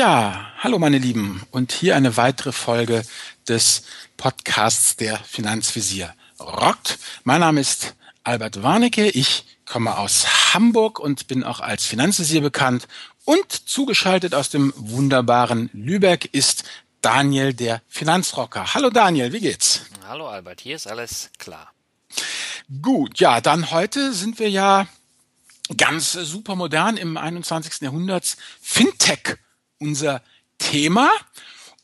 Ja, hallo meine Lieben und hier eine weitere Folge des Podcasts der Finanzvisier rockt. Mein Name ist Albert Warnecke, ich komme aus Hamburg und bin auch als Finanzvisier bekannt und zugeschaltet aus dem wunderbaren Lübeck ist Daniel der Finanzrocker. Hallo Daniel, wie geht's? Hallo Albert, hier ist alles klar. Gut, ja, dann heute sind wir ja ganz super modern im 21. Jahrhundert. Fintech unser Thema.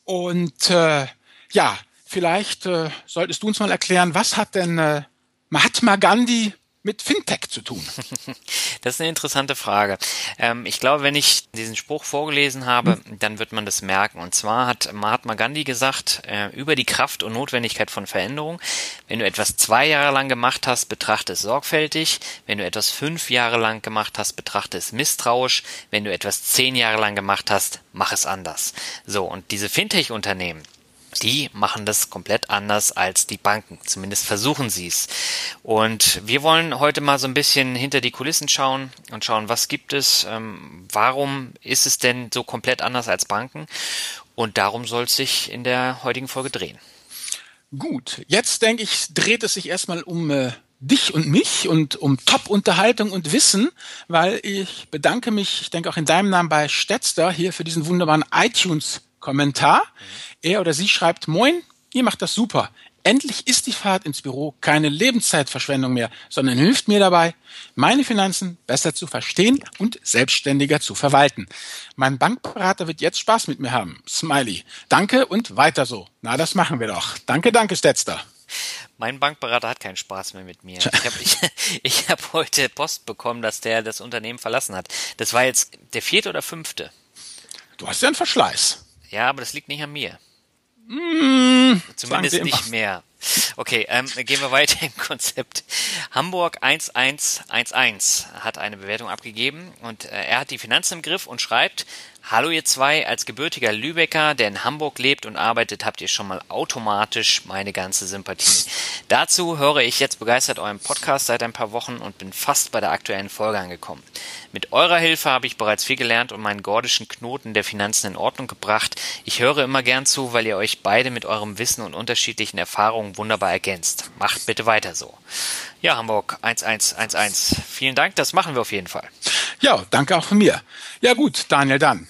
Und äh, ja, vielleicht äh, solltest du uns mal erklären, was hat denn äh, Mahatma Gandhi mit Fintech zu tun? Das ist eine interessante Frage. Ähm, ich glaube, wenn ich diesen Spruch vorgelesen habe, dann wird man das merken. Und zwar hat Mahatma Gandhi gesagt, äh, über die Kraft und Notwendigkeit von Veränderung, wenn du etwas zwei Jahre lang gemacht hast, betrachte es sorgfältig. Wenn du etwas fünf Jahre lang gemacht hast, betrachte es misstrauisch. Wenn du etwas zehn Jahre lang gemacht hast, mach es anders. So, und diese Fintech-Unternehmen, die machen das komplett anders als die Banken. Zumindest versuchen sie es. Und wir wollen heute mal so ein bisschen hinter die Kulissen schauen und schauen, was gibt es, ähm, warum ist es denn so komplett anders als Banken? Und darum soll es sich in der heutigen Folge drehen. Gut, jetzt denke ich, dreht es sich erstmal um äh, dich und mich und um Top-Unterhaltung und Wissen, weil ich bedanke mich, ich denke auch in deinem Namen bei Stetzter hier für diesen wunderbaren iTunes-Kommentar. Mhm er oder sie schreibt, Moin, ihr macht das super. Endlich ist die Fahrt ins Büro keine Lebenszeitverschwendung mehr, sondern hilft mir dabei, meine Finanzen besser zu verstehen und selbstständiger zu verwalten. Mein Bankberater wird jetzt Spaß mit mir haben. Smiley. Danke und weiter so. Na, das machen wir doch. Danke, danke, Stetzter. Mein Bankberater hat keinen Spaß mehr mit mir. Ich habe ich, ich hab heute Post bekommen, dass der das Unternehmen verlassen hat. Das war jetzt der vierte oder fünfte. Du hast ja einen Verschleiß. Ja, aber das liegt nicht an mir. Mmh, Zumindest nicht mehr. Okay, ähm, gehen wir weiter im Konzept. Hamburg 1111 hat eine Bewertung abgegeben und äh, er hat die Finanzen im Griff und schreibt, Hallo ihr zwei, als gebürtiger Lübecker, der in Hamburg lebt und arbeitet, habt ihr schon mal automatisch meine ganze Sympathie. Dazu höre ich jetzt begeistert euren Podcast seit ein paar Wochen und bin fast bei der aktuellen Folge angekommen. Mit eurer Hilfe habe ich bereits viel gelernt und meinen gordischen Knoten der Finanzen in Ordnung gebracht. Ich höre immer gern zu, weil ihr euch beide mit eurem Wissen und unterschiedlichen Erfahrungen wunderbar ergänzt. Macht bitte weiter so. Ja, Hamburg 1111. Vielen Dank, das machen wir auf jeden Fall. Ja, danke auch von mir. Ja gut, Daniel, dann.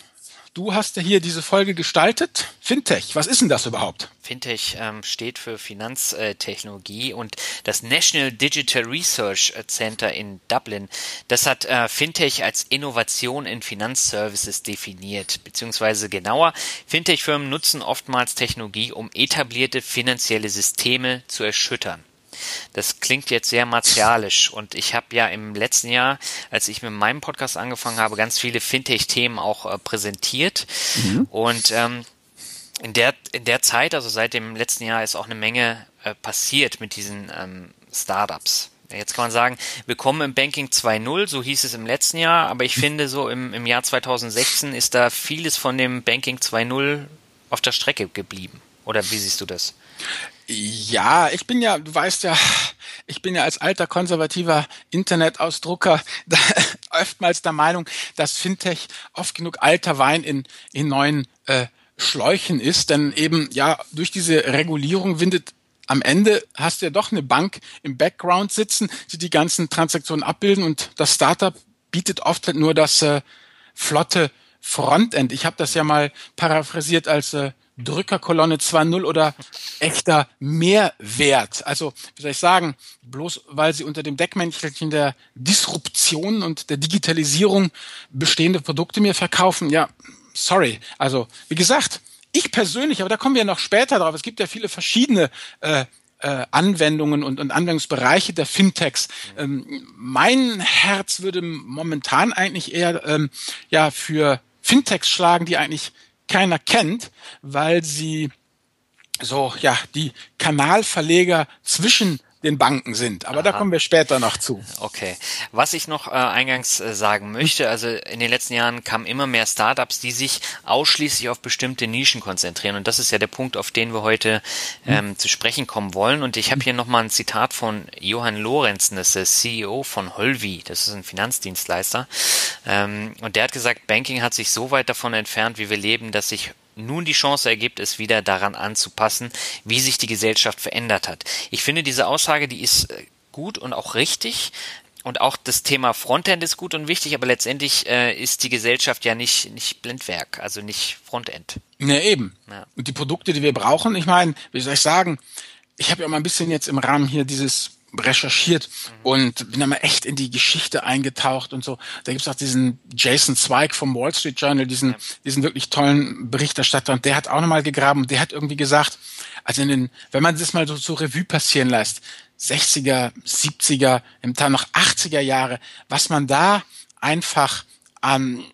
Du hast ja hier diese Folge gestaltet. Fintech, was ist denn das überhaupt? Fintech ähm, steht für Finanztechnologie und das National Digital Research Center in Dublin, das hat äh, Fintech als Innovation in Finanzservices definiert, beziehungsweise genauer, Fintech-Firmen nutzen oftmals Technologie, um etablierte finanzielle Systeme zu erschüttern. Das klingt jetzt sehr martialisch und ich habe ja im letzten Jahr, als ich mit meinem Podcast angefangen habe, ganz viele Fintech-Themen auch äh, präsentiert mhm. und ähm, in der in der Zeit, also seit dem letzten Jahr, ist auch eine Menge äh, passiert mit diesen ähm, Startups. Jetzt kann man sagen, wir kommen im Banking 2.0, so hieß es im letzten Jahr, aber ich finde so im, im Jahr 2016 ist da vieles von dem Banking 2.0 auf der Strecke geblieben. Oder wie siehst du das? Ja, ich bin ja, du weißt ja, ich bin ja als alter konservativer Internetausdrucker da, oftmals der Meinung, dass Fintech oft genug alter Wein in, in neuen äh, Schläuchen ist, denn eben ja durch diese Regulierung windet am Ende hast du ja doch eine Bank im Background sitzen, die die ganzen Transaktionen abbilden und das Startup bietet oft halt nur das äh, flotte Frontend. Ich habe das ja mal paraphrasiert als äh, Drückerkolonne 2.0 oder echter Mehrwert. Also, wie soll ich sagen, bloß weil sie unter dem Deckmäntelchen der Disruption und der Digitalisierung bestehende Produkte mir verkaufen, ja, sorry. Also, wie gesagt, ich persönlich, aber da kommen wir noch später drauf, es gibt ja viele verschiedene äh, äh, Anwendungen und, und Anwendungsbereiche der Fintechs. Ähm, mein Herz würde momentan eigentlich eher ähm, ja für Fintechs schlagen, die eigentlich keiner kennt, weil sie so ja die Kanalverleger zwischen den Banken sind. Aber Aha. da kommen wir später noch zu. Okay. Was ich noch äh, eingangs äh, sagen möchte, also in den letzten Jahren kamen immer mehr Startups, die sich ausschließlich auf bestimmte Nischen konzentrieren. Und das ist ja der Punkt, auf den wir heute hm. ähm, mhm. zu sprechen kommen wollen. Und ich habe hier nochmal ein Zitat von Johann Lorenzen, das ist CEO von Holvi, das ist ein Finanzdienstleister. Ähm, und der hat gesagt, Banking hat sich so weit davon entfernt, wie wir leben, dass sich nun die Chance ergibt, es wieder daran anzupassen, wie sich die Gesellschaft verändert hat. Ich finde diese Aussage, die ist äh, gut und auch richtig. Und auch das Thema Frontend ist gut und wichtig, aber letztendlich äh, ist die Gesellschaft ja nicht, nicht Blendwerk, also nicht Frontend. Ja, eben. Ja. Und die Produkte, die wir brauchen, ich meine, wie soll ich sagen, ich habe ja mal ein bisschen jetzt im Rahmen hier dieses recherchiert und bin da mal echt in die Geschichte eingetaucht und so. Da gibt's auch diesen Jason Zweig vom Wall Street Journal, diesen, ja. diesen wirklich tollen Berichterstatter und der hat auch nochmal gegraben und der hat irgendwie gesagt, also in den, wenn man das mal so zur Revue passieren lässt, 60er, 70er, im Teil noch 80er Jahre, was man da einfach an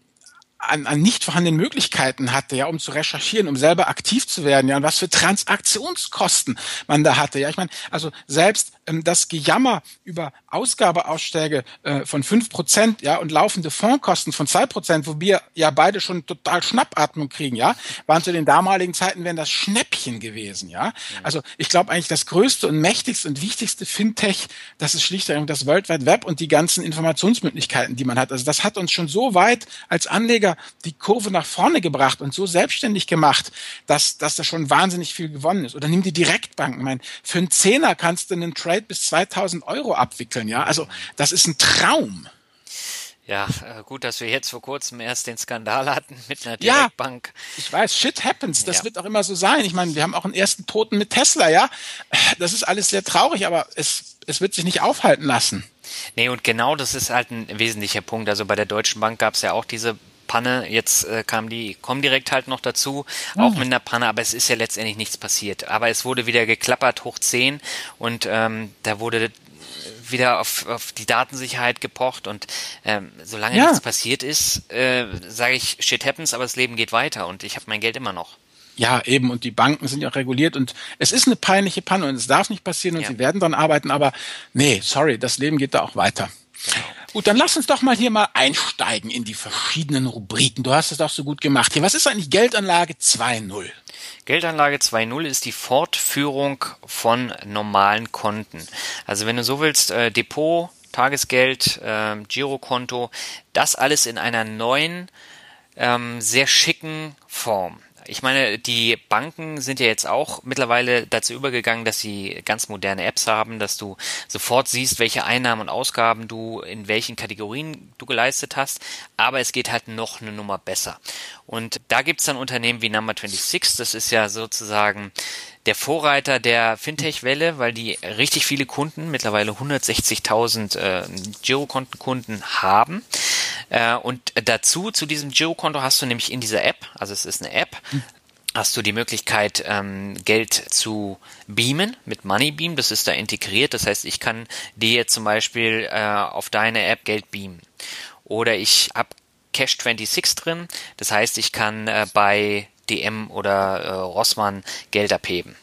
an, an nicht vorhandenen Möglichkeiten hatte, ja, um zu recherchieren, um selber aktiv zu werden, ja, und was für Transaktionskosten man da hatte. Ja, ich meine, also selbst das Gejammer über Ausgabeausschläge äh, von fünf Prozent, ja, und laufende Fondskosten von zwei Prozent, wo wir ja beide schon total Schnappatmung kriegen, ja, waren zu den damaligen Zeiten wären das Schnäppchen gewesen, ja. Also ich glaube eigentlich das größte und mächtigste und wichtigste Fintech, das ist schlicht das World Wide Web und die ganzen Informationsmöglichkeiten, die man hat. Also das hat uns schon so weit als Anleger die Kurve nach vorne gebracht und so selbstständig gemacht, dass, dass da schon wahnsinnig viel gewonnen ist. Oder nimm die Direktbanken. Ich meine, für einen Zehner kannst du einen Trade bis 2000 Euro abwickeln, ja. Also das ist ein Traum. Ja, äh, gut, dass wir jetzt vor kurzem erst den Skandal hatten mit einer Direktbank. Ja, ich weiß, shit happens. Das ja. wird auch immer so sein. Ich meine, wir haben auch einen ersten Toten mit Tesla, ja. Das ist alles sehr traurig, aber es, es wird sich nicht aufhalten lassen. Nee, und genau das ist halt ein wesentlicher Punkt. Also bei der Deutschen Bank gab es ja auch diese Panne. Jetzt äh, kam die Comdirect halt noch dazu, auch mhm. mit einer Panne, aber es ist ja letztendlich nichts passiert. Aber es wurde wieder geklappert, hoch 10 und ähm, da wurde wieder auf, auf die Datensicherheit gepocht und ähm, solange ja. nichts passiert ist, äh, sage ich, shit happens, aber das Leben geht weiter und ich habe mein Geld immer noch. Ja, eben. Und die Banken sind ja auch reguliert und es ist eine peinliche Panne und es darf nicht passieren und ja. sie werden dann arbeiten, aber nee, sorry, das Leben geht da auch weiter. Genau. Gut, dann lass uns doch mal hier mal einsteigen in die verschiedenen Rubriken. Du hast es doch so gut gemacht. Hier, was ist eigentlich Geldanlage 2.0? Geldanlage 2.0 ist die Fortführung von normalen Konten. Also wenn du so willst, äh, Depot, Tagesgeld, äh, Girokonto, das alles in einer neuen, ähm, sehr schicken Form. Ich meine, die Banken sind ja jetzt auch mittlerweile dazu übergegangen, dass sie ganz moderne Apps haben, dass du sofort siehst, welche Einnahmen und Ausgaben du in welchen Kategorien du geleistet hast. Aber es geht halt noch eine Nummer besser. Und da gibt's dann Unternehmen wie Number 26, das ist ja sozusagen der Vorreiter der Fintech-Welle, weil die richtig viele Kunden, mittlerweile 160.000 äh, Girokontenkunden haben. Äh, und dazu, zu diesem Girokonto hast du nämlich in dieser App, also es ist eine App, hast du die Möglichkeit, ähm, Geld zu beamen mit Moneybeam. Das ist da integriert. Das heißt, ich kann dir zum Beispiel äh, auf deine App Geld beamen. Oder ich habe Cash26 drin. Das heißt, ich kann äh, bei DM oder äh, Rossmann Geld abheben.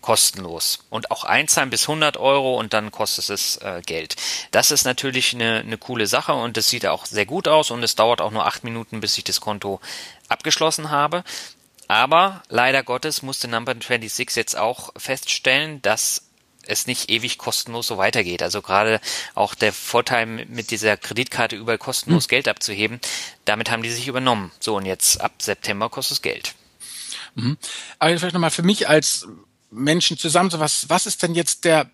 Kostenlos. Und auch einzahlen bis 100 Euro und dann kostet es äh, Geld. Das ist natürlich eine, eine coole Sache und es sieht auch sehr gut aus und es dauert auch nur acht Minuten, bis ich das Konto abgeschlossen habe. Aber leider Gottes musste Number 26 jetzt auch feststellen, dass es nicht ewig kostenlos so weitergeht. Also gerade auch der Vorteil mit dieser Kreditkarte überall kostenlos hm. Geld abzuheben, damit haben die sich übernommen. So und jetzt ab September kostet es Geld. Mhm. Aber vielleicht nochmal für mich als Menschen zusammen, so was, was ist denn jetzt der,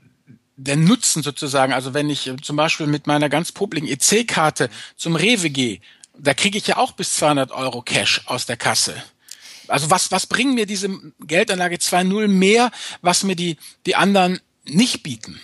der Nutzen sozusagen? Also wenn ich zum Beispiel mit meiner ganz publiken EC-Karte zum Rewe gehe, da kriege ich ja auch bis 200 Euro Cash aus der Kasse. Also was, was bringen mir diese Geldanlage 2.0 mehr, was mir die, die anderen nicht bieten?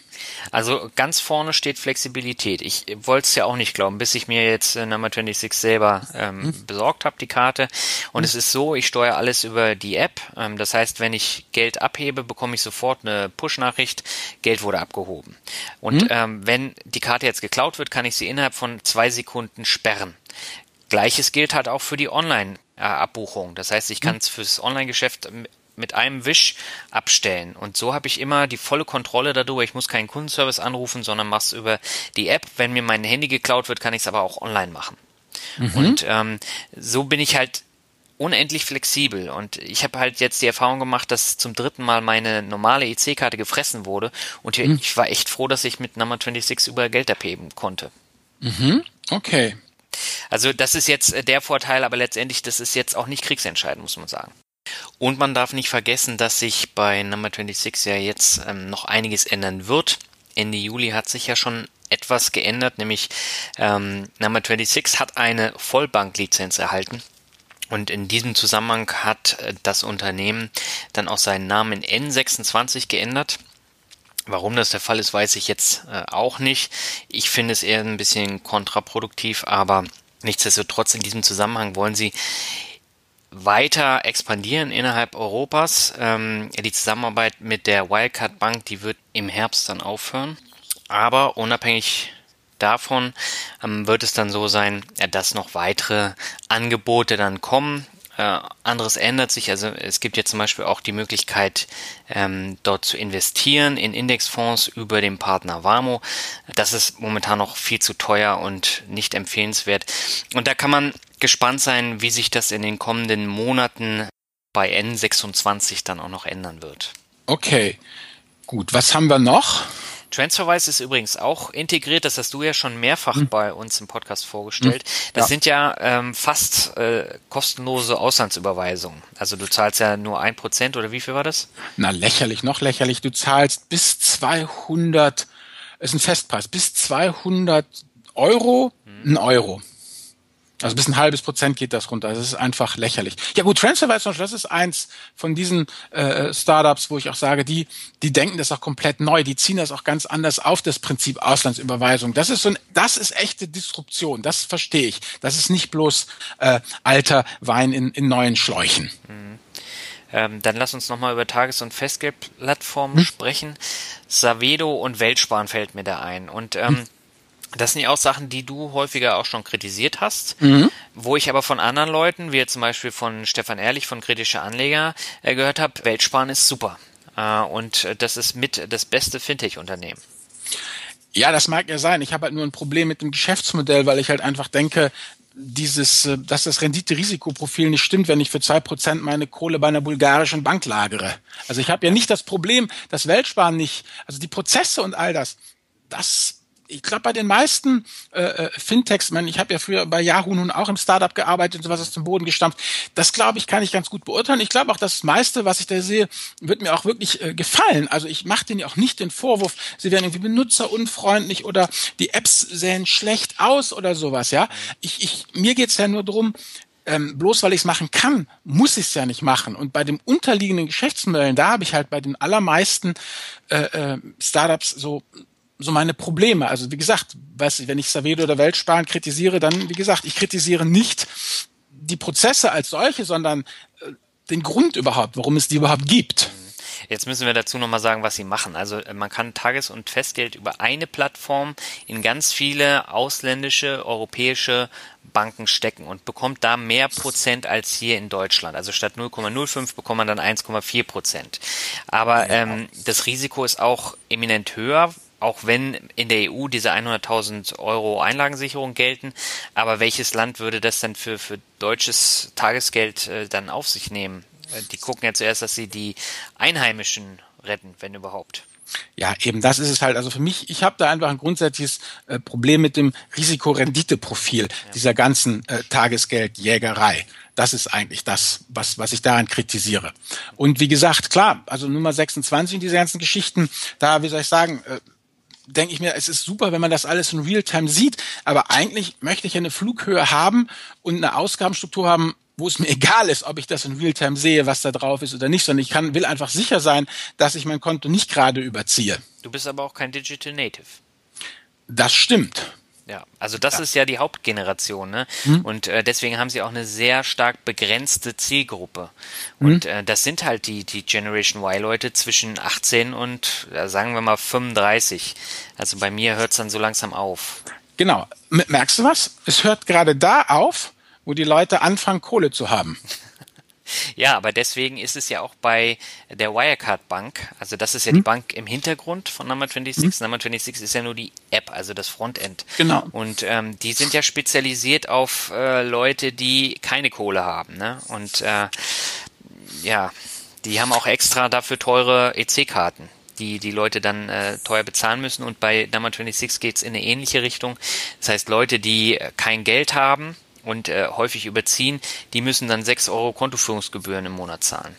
Also ganz vorne steht Flexibilität. Ich wollte es ja auch nicht glauben, bis ich mir jetzt äh, Number 26 selber ähm, hm. besorgt habe, die Karte. Und hm. es ist so, ich steuere alles über die App. Ähm, das heißt, wenn ich Geld abhebe, bekomme ich sofort eine Push-Nachricht, Geld wurde abgehoben. Und hm. ähm, wenn die Karte jetzt geklaut wird, kann ich sie innerhalb von zwei Sekunden sperren. Gleiches gilt halt auch für die Online- Abbuchung. Das heißt, ich kann es fürs Online-Geschäft mit einem Wisch abstellen. Und so habe ich immer die volle Kontrolle darüber. Ich muss keinen Kundenservice anrufen, sondern mache es über die App. Wenn mir mein Handy geklaut wird, kann ich es aber auch online machen. Mhm. Und ähm, so bin ich halt unendlich flexibel. Und ich habe halt jetzt die Erfahrung gemacht, dass zum dritten Mal meine normale EC-Karte gefressen wurde. Und mhm. ich war echt froh, dass ich mit Number 26 über Geld abheben konnte. Mhm. Okay. Also das ist jetzt äh, der Vorteil, aber letztendlich, das ist jetzt auch nicht kriegsentscheidend, muss man sagen. Und man darf nicht vergessen, dass sich bei Number 26 ja jetzt ähm, noch einiges ändern wird. Ende Juli hat sich ja schon etwas geändert, nämlich ähm, Number 26 hat eine Vollbanklizenz erhalten. Und in diesem Zusammenhang hat äh, das Unternehmen dann auch seinen Namen in N26 geändert. Warum das der Fall ist, weiß ich jetzt äh, auch nicht. Ich finde es eher ein bisschen kontraproduktiv, aber nichtsdestotrotz in diesem Zusammenhang wollen sie weiter expandieren innerhalb Europas. Ähm, die Zusammenarbeit mit der Wildcard Bank, die wird im Herbst dann aufhören. Aber unabhängig davon ähm, wird es dann so sein, ja, dass noch weitere Angebote dann kommen. Äh, anderes ändert sich. Also es gibt jetzt zum Beispiel auch die Möglichkeit, ähm, dort zu investieren in Indexfonds über den Partner Warmo. Das ist momentan noch viel zu teuer und nicht empfehlenswert. Und da kann man gespannt sein, wie sich das in den kommenden Monaten bei N26 dann auch noch ändern wird. Okay, gut. Was haben wir noch? TransferWise ist übrigens auch integriert, das hast du ja schon mehrfach mhm. bei uns im Podcast vorgestellt. Mhm. Das ja. sind ja ähm, fast äh, kostenlose Auslandsüberweisungen. Also du zahlst ja nur ein Prozent oder wie viel war das? Na lächerlich, noch lächerlich. Du zahlst bis 200, ist ein Festpreis, bis 200 Euro, mhm. ein Euro. Also bis ein halbes Prozent geht das runter. Das ist einfach lächerlich. Ja gut, TransferWise, das ist eins von diesen äh, Startups, wo ich auch sage, die, die denken das auch komplett neu. Die ziehen das auch ganz anders auf, das Prinzip Auslandsüberweisung. Das ist so ein, das ist echte Disruption. Das verstehe ich. Das ist nicht bloß äh, alter Wein in, in neuen Schläuchen. Mhm. Ähm, dann lass uns nochmal über Tages- und Festgeldplattformen hm. sprechen. Savedo und Weltsparen fällt mir da ein. Und ähm, hm das sind ja auch Sachen, die du häufiger auch schon kritisiert hast, mhm. wo ich aber von anderen Leuten, wie jetzt zum Beispiel von Stefan Ehrlich von Kritische Anleger, äh, gehört habe, Weltsparen ist super. Äh, und das ist mit das beste Fintech-Unternehmen. Ja, das mag ja sein. Ich habe halt nur ein Problem mit dem Geschäftsmodell, weil ich halt einfach denke, dieses, äh, dass das Rendite-Risikoprofil nicht stimmt, wenn ich für zwei Prozent meine Kohle bei einer bulgarischen Bank lagere. Also ich habe ja nicht das Problem, dass Weltsparen nicht, also die Prozesse und all das, das ich glaube, bei den meisten äh, äh Fintechs, man, ich habe ja früher bei Yahoo nun auch im Startup gearbeitet und sowas aus dem Boden gestampft. Das glaube ich, kann ich ganz gut beurteilen. Ich glaube auch, das meiste, was ich da sehe, wird mir auch wirklich äh, gefallen. Also ich mache denen ja auch nicht den Vorwurf, sie werden irgendwie benutzerunfreundlich oder die Apps sehen schlecht aus oder sowas. Ja, ich, ich mir geht's ja nur drum ähm, bloß weil ich es machen kann, muss ich es ja nicht machen. Und bei dem unterliegenden Geschäftsmodellen, da habe ich halt bei den allermeisten äh, äh, Startups so so meine Probleme. Also wie gesagt, weiß wenn ich Savedo oder Weltsparen kritisiere, dann wie gesagt, ich kritisiere nicht die Prozesse als solche, sondern äh, den Grund überhaupt, warum es die überhaupt gibt. Jetzt müssen wir dazu nochmal sagen, was sie machen. Also äh, man kann Tages- und Festgeld über eine Plattform in ganz viele ausländische, europäische Banken stecken und bekommt da mehr Prozent als hier in Deutschland. Also statt 0,05 bekommt man dann 1,4 Prozent. Aber ähm, das Risiko ist auch eminent höher, auch wenn in der EU diese 100.000 Euro Einlagensicherung gelten. Aber welches Land würde das denn für, für deutsches Tagesgeld äh, dann auf sich nehmen? Äh, die gucken ja zuerst, dass sie die Einheimischen retten, wenn überhaupt. Ja, eben das ist es halt. Also für mich, ich habe da einfach ein grundsätzliches äh, Problem mit dem Risikorenditeprofil ja. dieser ganzen äh, Tagesgeldjägerei. Das ist eigentlich das, was, was ich daran kritisiere. Und wie gesagt, klar, also Nummer 26 und diese ganzen Geschichten, da, wie soll ich sagen, äh, denke ich mir, es ist super, wenn man das alles in Realtime sieht, aber eigentlich möchte ich eine Flughöhe haben und eine Ausgabenstruktur haben, wo es mir egal ist, ob ich das in Realtime sehe, was da drauf ist oder nicht, sondern ich kann, will einfach sicher sein, dass ich mein Konto nicht gerade überziehe. Du bist aber auch kein Digital Native. Das stimmt. Ja, also das ja. ist ja die Hauptgeneration, ne? Mhm. Und äh, deswegen haben sie auch eine sehr stark begrenzte Zielgruppe. Und mhm. äh, das sind halt die, die Generation Y-Leute zwischen 18 und, äh, sagen wir mal, 35. Also bei mir hört es dann so langsam auf. Genau. Merkst du was? Es hört gerade da auf, wo die Leute anfangen, Kohle zu haben. Ja, aber deswegen ist es ja auch bei der Wirecard Bank, also das ist ja hm. die Bank im Hintergrund von Number 26. Hm. Number 26 ist ja nur die App, also das Frontend. Genau. Und ähm, die sind ja spezialisiert auf äh, Leute, die keine Kohle haben. Ne? Und äh, ja, die haben auch extra dafür teure EC-Karten die die Leute dann äh, teuer bezahlen müssen. Und bei Number 26 geht's in eine ähnliche Richtung. Das heißt, Leute, die äh, kein Geld haben und äh, häufig überziehen, die müssen dann 6 Euro Kontoführungsgebühren im Monat zahlen.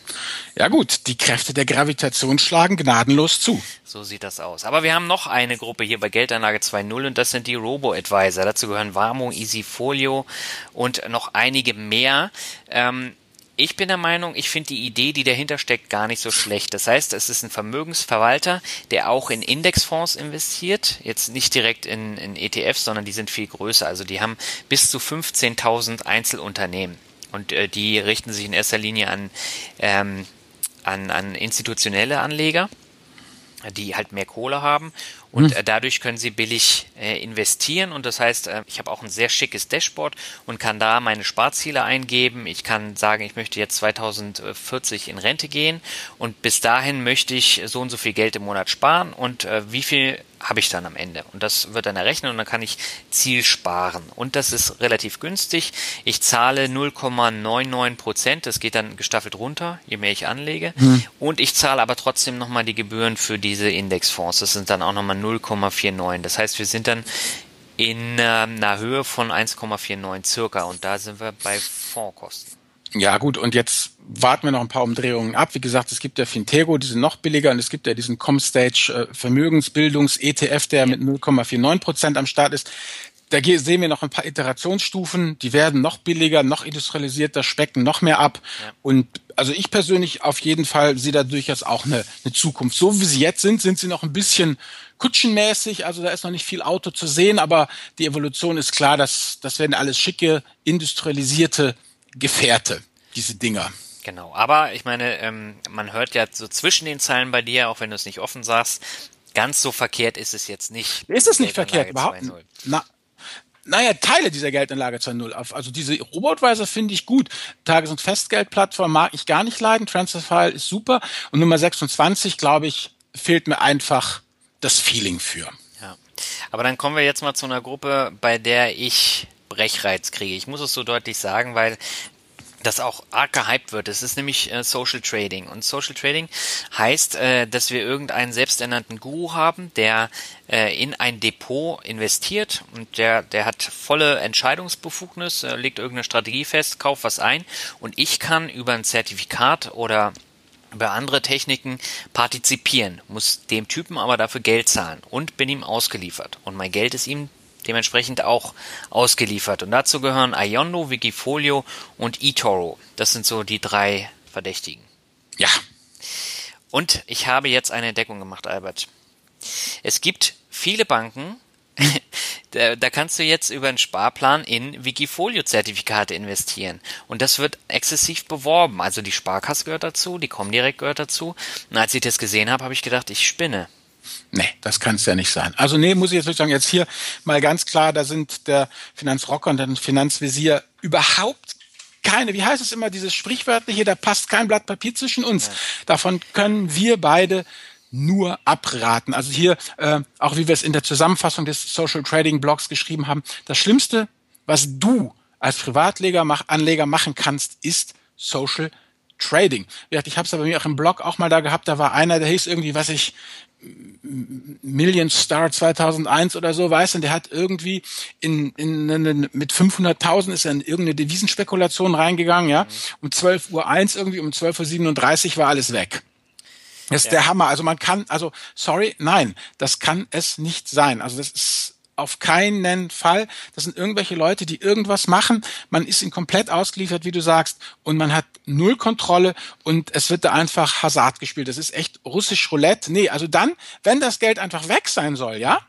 Ja gut, die Kräfte der Gravitation schlagen gnadenlos zu. So sieht das aus. Aber wir haben noch eine Gruppe hier bei Geldanlage 2.0 und das sind die Robo-Advisor. Dazu gehören Warmo, Easyfolio und noch einige mehr. Ähm, ich bin der Meinung, ich finde die Idee, die dahinter steckt, gar nicht so schlecht. Das heißt, es ist ein Vermögensverwalter, der auch in Indexfonds investiert. Jetzt nicht direkt in, in ETFs, sondern die sind viel größer. Also die haben bis zu 15.000 Einzelunternehmen. Und äh, die richten sich in erster Linie an, ähm, an, an institutionelle Anleger die halt mehr Kohle haben und hm. äh, dadurch können sie billig äh, investieren und das heißt, äh, ich habe auch ein sehr schickes Dashboard und kann da meine Sparziele eingeben. Ich kann sagen, ich möchte jetzt 2040 in Rente gehen und bis dahin möchte ich so und so viel Geld im Monat sparen und äh, wie viel habe ich dann am Ende. Und das wird dann errechnet und dann kann ich Ziel sparen. Und das ist relativ günstig. Ich zahle 0,99 Prozent. Das geht dann gestaffelt runter, je mehr ich anlege. Mhm. Und ich zahle aber trotzdem nochmal die Gebühren für diese Indexfonds. Das sind dann auch nochmal 0,49. Das heißt, wir sind dann in äh, einer Höhe von 1,49 circa. Und da sind wir bei Fondskosten. Ja, gut, und jetzt warten wir noch ein paar Umdrehungen ab. Wie gesagt, es gibt ja Fintego, die sind noch billiger, und es gibt ja diesen Comstage äh, Vermögensbildungs-ETF, der mit 0,49 Prozent am Start ist. Da sehen wir noch ein paar Iterationsstufen, die werden noch billiger, noch industrialisierter, specken noch mehr ab. Ja. Und also ich persönlich auf jeden Fall sehe da durchaus auch eine, eine Zukunft. So wie sie jetzt sind, sind sie noch ein bisschen kutschenmäßig, also da ist noch nicht viel Auto zu sehen, aber die Evolution ist klar, dass das werden alles schicke, industrialisierte Gefährte, diese Dinger. Genau, aber ich meine, ähm, man hört ja so zwischen den Zeilen bei dir, auch wenn du es nicht offen sagst, ganz so verkehrt ist es jetzt nicht. Ist es nicht verkehrt, überhaupt nicht. Na, naja, Teile dieser Geldanlage 2.0. Also diese Robotweiser finde ich gut. Tages- und Festgeldplattform mag ich gar nicht leiden. Transferfile ist super. Und Nummer 26, glaube ich, fehlt mir einfach das Feeling für. Ja. Aber dann kommen wir jetzt mal zu einer Gruppe, bei der ich Brechreiz kriege. Ich muss es so deutlich sagen, weil das auch arg gehypt wird. Es ist nämlich äh, Social Trading. Und Social Trading heißt, äh, dass wir irgendeinen selbsternannten Guru haben, der äh, in ein Depot investiert und der, der hat volle Entscheidungsbefugnis, äh, legt irgendeine Strategie fest, kauft was ein und ich kann über ein Zertifikat oder über andere Techniken partizipieren, muss dem Typen aber dafür Geld zahlen und bin ihm ausgeliefert. Und mein Geld ist ihm dementsprechend auch ausgeliefert. Und dazu gehören Iondo, Wikifolio und eToro. Das sind so die drei Verdächtigen. Ja. Und ich habe jetzt eine Entdeckung gemacht, Albert. Es gibt viele Banken, da, da kannst du jetzt über einen Sparplan in Wikifolio-Zertifikate investieren. Und das wird exzessiv beworben. Also die Sparkasse gehört dazu, die Comdirect gehört dazu. Und als ich das gesehen habe, habe ich gedacht, ich spinne. Nee, das kann es ja nicht sein. Also nee, muss ich jetzt wirklich sagen, jetzt hier mal ganz klar, da sind der Finanzrocker und der Finanzvisier überhaupt keine, wie heißt es immer, dieses Sprichwörtliche, da passt kein Blatt Papier zwischen uns. Ja. Davon können wir beide nur abraten. Also hier, äh, auch wie wir es in der Zusammenfassung des Social Trading Blogs geschrieben haben, das Schlimmste, was du als Privatleger mach, Anleger machen kannst, ist Social Trading. Ich habe es aber mir auch im Blog auch mal da gehabt, da war einer, der hieß irgendwie, was ich, Million Star 2001 oder so, weißt du, der hat irgendwie in, in, in mit 500.000 ist er in irgendeine Devisenspekulation reingegangen, ja, um 12 Uhr eins irgendwie, um 12.37 Uhr war alles weg. Das ist ja. der Hammer. Also man kann, also sorry, nein, das kann es nicht sein. Also das ist auf keinen Fall. Das sind irgendwelche Leute, die irgendwas machen. Man ist ihnen komplett ausgeliefert, wie du sagst, und man hat null Kontrolle und es wird da einfach Hazard gespielt. Das ist echt russisch Roulette. Nee, also dann, wenn das Geld einfach weg sein soll, ja,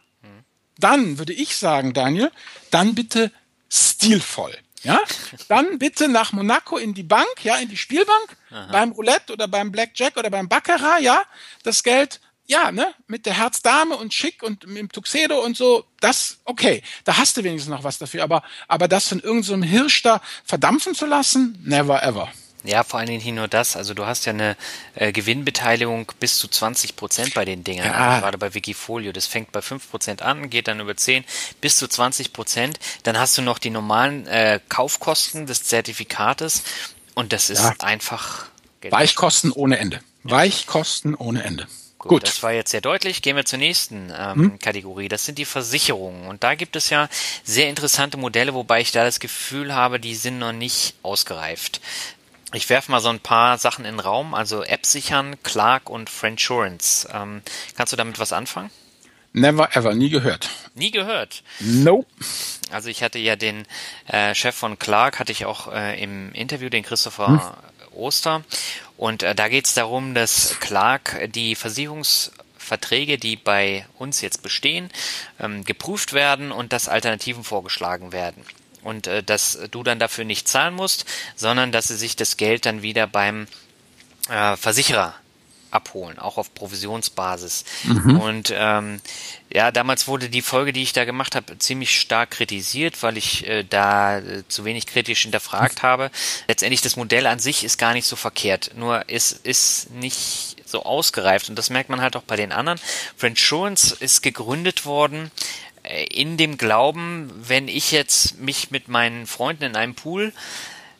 dann würde ich sagen, Daniel, dann bitte stilvoll. Ja, dann bitte nach Monaco in die Bank, ja, in die Spielbank, Aha. beim Roulette oder beim Blackjack oder beim Baccarat, ja, das Geld ja, ne, mit der Herzdame und schick und mit dem Tuxedo und so, das, okay, da hast du wenigstens noch was dafür, aber, aber das von irgendeinem so Hirsch da verdampfen zu lassen, never ever. Ja, vor allen Dingen nicht nur das. Also du hast ja eine äh, Gewinnbeteiligung bis zu 20 Prozent bei den Dingern. Ja. Gerade bei Wikifolio. Das fängt bei 5 Prozent an, geht dann über 10 bis zu 20 Prozent. Dann hast du noch die normalen äh, Kaufkosten des Zertifikates. Und das ist ja. einfach Geld. Weichkosten ohne Ende. Weichkosten ohne Ende. Gut, Gut, das war jetzt sehr deutlich. Gehen wir zur nächsten ähm, hm? Kategorie. Das sind die Versicherungen. Und da gibt es ja sehr interessante Modelle, wobei ich da das Gefühl habe, die sind noch nicht ausgereift. Ich werfe mal so ein paar Sachen in den Raum, also App sichern, Clark und Friendsurance. Ähm, kannst du damit was anfangen? Never ever, nie gehört. Nie gehört? Nope. Also ich hatte ja den äh, Chef von Clark, hatte ich auch äh, im Interview, den Christopher hm. Oster. Und äh, da geht es darum, dass Clark die Versicherungsverträge, die bei uns jetzt bestehen, ähm, geprüft werden und dass Alternativen vorgeschlagen werden und äh, dass du dann dafür nicht zahlen musst, sondern dass sie sich das Geld dann wieder beim äh, Versicherer abholen, auch auf Provisionsbasis. Mhm. Und ähm, ja, damals wurde die Folge, die ich da gemacht habe, ziemlich stark kritisiert, weil ich äh, da äh, zu wenig kritisch hinterfragt habe. Letztendlich das Modell an sich ist gar nicht so verkehrt, nur es ist nicht so ausgereift und das merkt man halt auch bei den anderen. Friendsurance ist gegründet worden äh, in dem Glauben, wenn ich jetzt mich mit meinen Freunden in einem Pool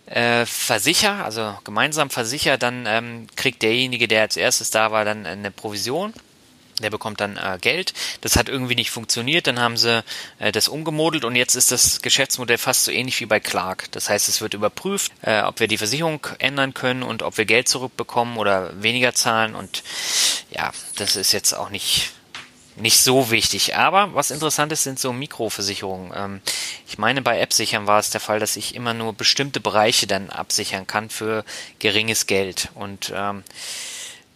äh, versicher, also gemeinsam versicher, dann ähm, kriegt derjenige, der als erstes da war, dann eine Provision. Der bekommt dann äh, Geld. Das hat irgendwie nicht funktioniert. Dann haben sie äh, das umgemodelt und jetzt ist das Geschäftsmodell fast so ähnlich wie bei Clark. Das heißt, es wird überprüft, äh, ob wir die Versicherung ändern können und ob wir Geld zurückbekommen oder weniger zahlen. Und ja, das ist jetzt auch nicht nicht so wichtig. Aber was interessant ist, sind so Mikroversicherungen. Ähm, ich meine, bei App-Sichern war es der Fall, dass ich immer nur bestimmte Bereiche dann absichern kann für geringes Geld. Und ähm,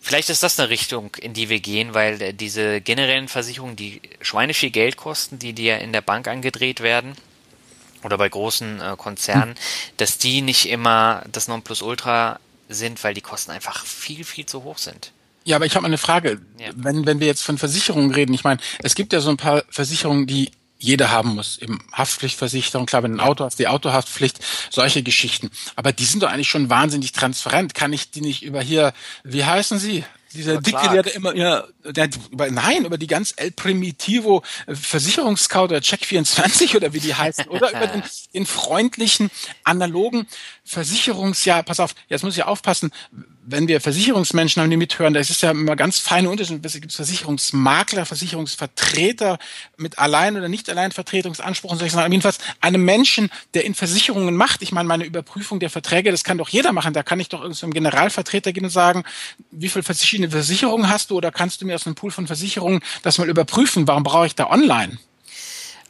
vielleicht ist das eine Richtung, in die wir gehen, weil äh, diese generellen Versicherungen, die schweineviel Geld kosten, die dir in der Bank angedreht werden, oder bei großen äh, Konzernen, dass die nicht immer das Nonplusultra sind, weil die Kosten einfach viel, viel zu hoch sind. Ja, aber ich habe mal eine Frage. Ja. Wenn, wenn wir jetzt von Versicherungen reden, ich meine, es gibt ja so ein paar Versicherungen, die jeder haben muss. Eben Haftpflichtversicherung, klar, wenn ein Auto hast, die Autohaftpflicht, solche Geschichten. Aber die sind doch eigentlich schon wahnsinnig transparent. Kann ich die nicht über hier, wie heißen sie? Dieser Dicke, der da immer, ja, der, über, nein, über die ganz El Primitivo Versicherungsscout oder Check24 oder wie die heißen, oder über den, den freundlichen, analogen Versicherungs, ja, pass auf, jetzt muss ich aufpassen, wenn wir Versicherungsmenschen haben, die mithören, da ist es ja immer ganz feine Unterschiede. Es gibt Versicherungsmakler, Versicherungsvertreter mit Allein- oder nicht Alleinvertretungsanspruch und solche Sachen. Jedenfalls einem Menschen, der in Versicherungen macht. Ich meine, meine Überprüfung der Verträge, das kann doch jeder machen. Da kann ich doch irgendeinem Generalvertreter gehen und sagen, wie viele verschiedene Versicherungen hast du oder kannst du mir aus einem Pool von Versicherungen das mal überprüfen? Warum brauche ich da online?